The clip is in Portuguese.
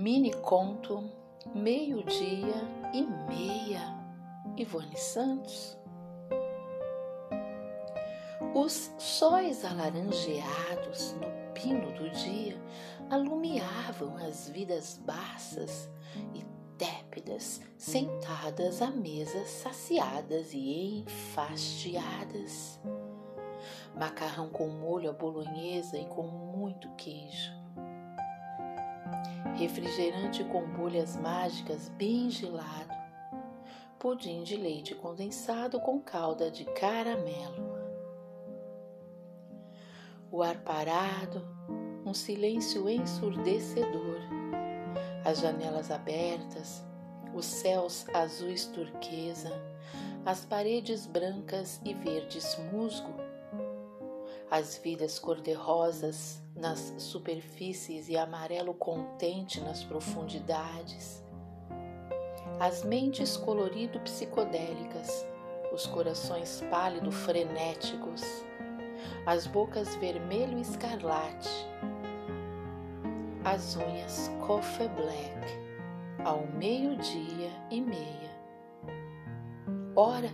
Mini conto Meio-dia e meia. Ivone Santos. Os sóis alaranjeados no pino do dia alumiavam as vidas baças e tépidas sentadas à mesa saciadas e enfastiadas. Macarrão com molho à bolonhesa e com muito queijo refrigerante com bolhas mágicas bem gelado, pudim de leite condensado com calda de caramelo. O ar parado, um silêncio ensurdecedor, as janelas abertas, os céus azuis turquesa, as paredes brancas e verdes musgo as vidas cor-de-rosas nas superfícies e amarelo contente nas profundidades, as mentes colorido psicodélicas, os corações pálido frenéticos, as bocas vermelho escarlate, as unhas coffee black, ao meio-dia e meia. Ora,